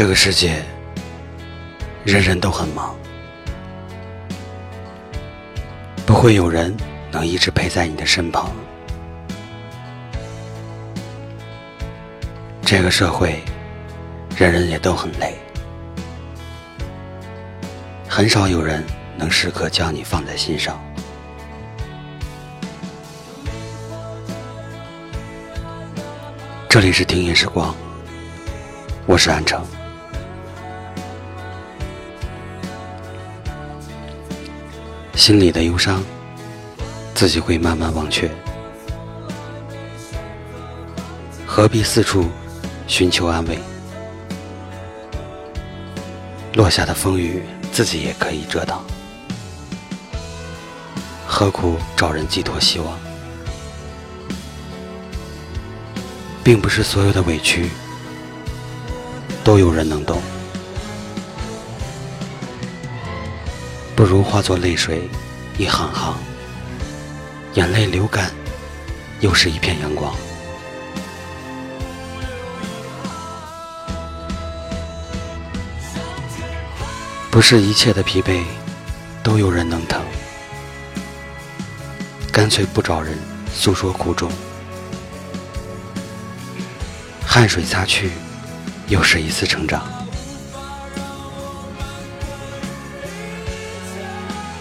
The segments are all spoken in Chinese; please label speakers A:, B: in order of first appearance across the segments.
A: 这个世界，人人都很忙，不会有人能一直陪在你的身旁。这个社会，人人也都很累，很少有人能时刻将你放在心上。这里是听夜时光，我是安城。心里的忧伤，自己会慢慢忘却，何必四处寻求安慰？落下的风雨，自己也可以遮挡，何苦找人寄托希望？并不是所有的委屈都有人能懂。不如化作泪水，一行行，眼泪流干，又是一片阳光。不是一切的疲惫都有人能疼，干脆不找人诉说苦衷，汗水擦去，又是一次成长。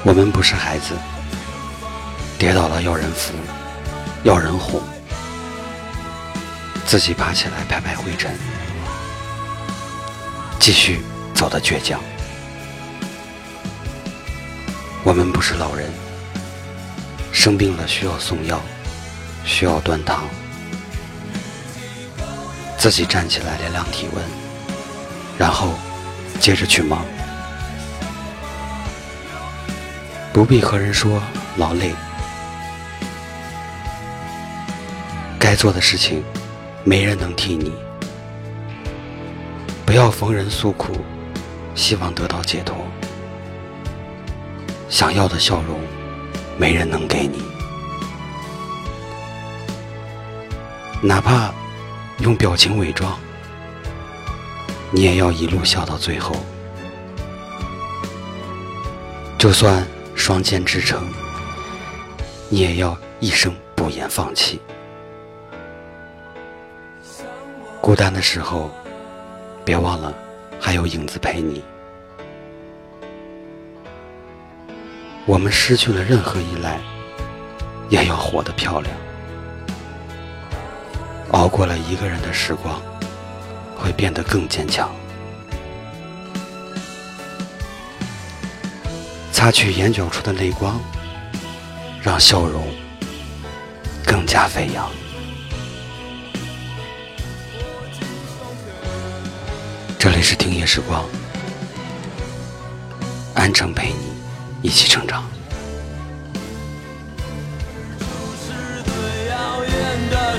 A: 我们不是孩子，跌倒了要人扶，要人哄，自己爬起来拍拍灰尘，继续走的倔强。我们不是老人，生病了需要送药，需要端汤，自己站起来量量体温，然后接着去忙。不必和人说劳累，该做的事情没人能替你。不要逢人诉苦，希望得到解脱。想要的笑容，没人能给你。哪怕用表情伪装，你也要一路笑到最后。就算。双肩支撑，你也要一生不言放弃。孤单的时候，别忘了还有影子陪你。我们失去了任何依赖，也要活得漂亮。熬过了一个人的时光，会变得更坚强。擦去眼角处的泪光，让笑容更加飞扬。这里是听夜时光，安城陪你一起成长。
B: 是最遥远的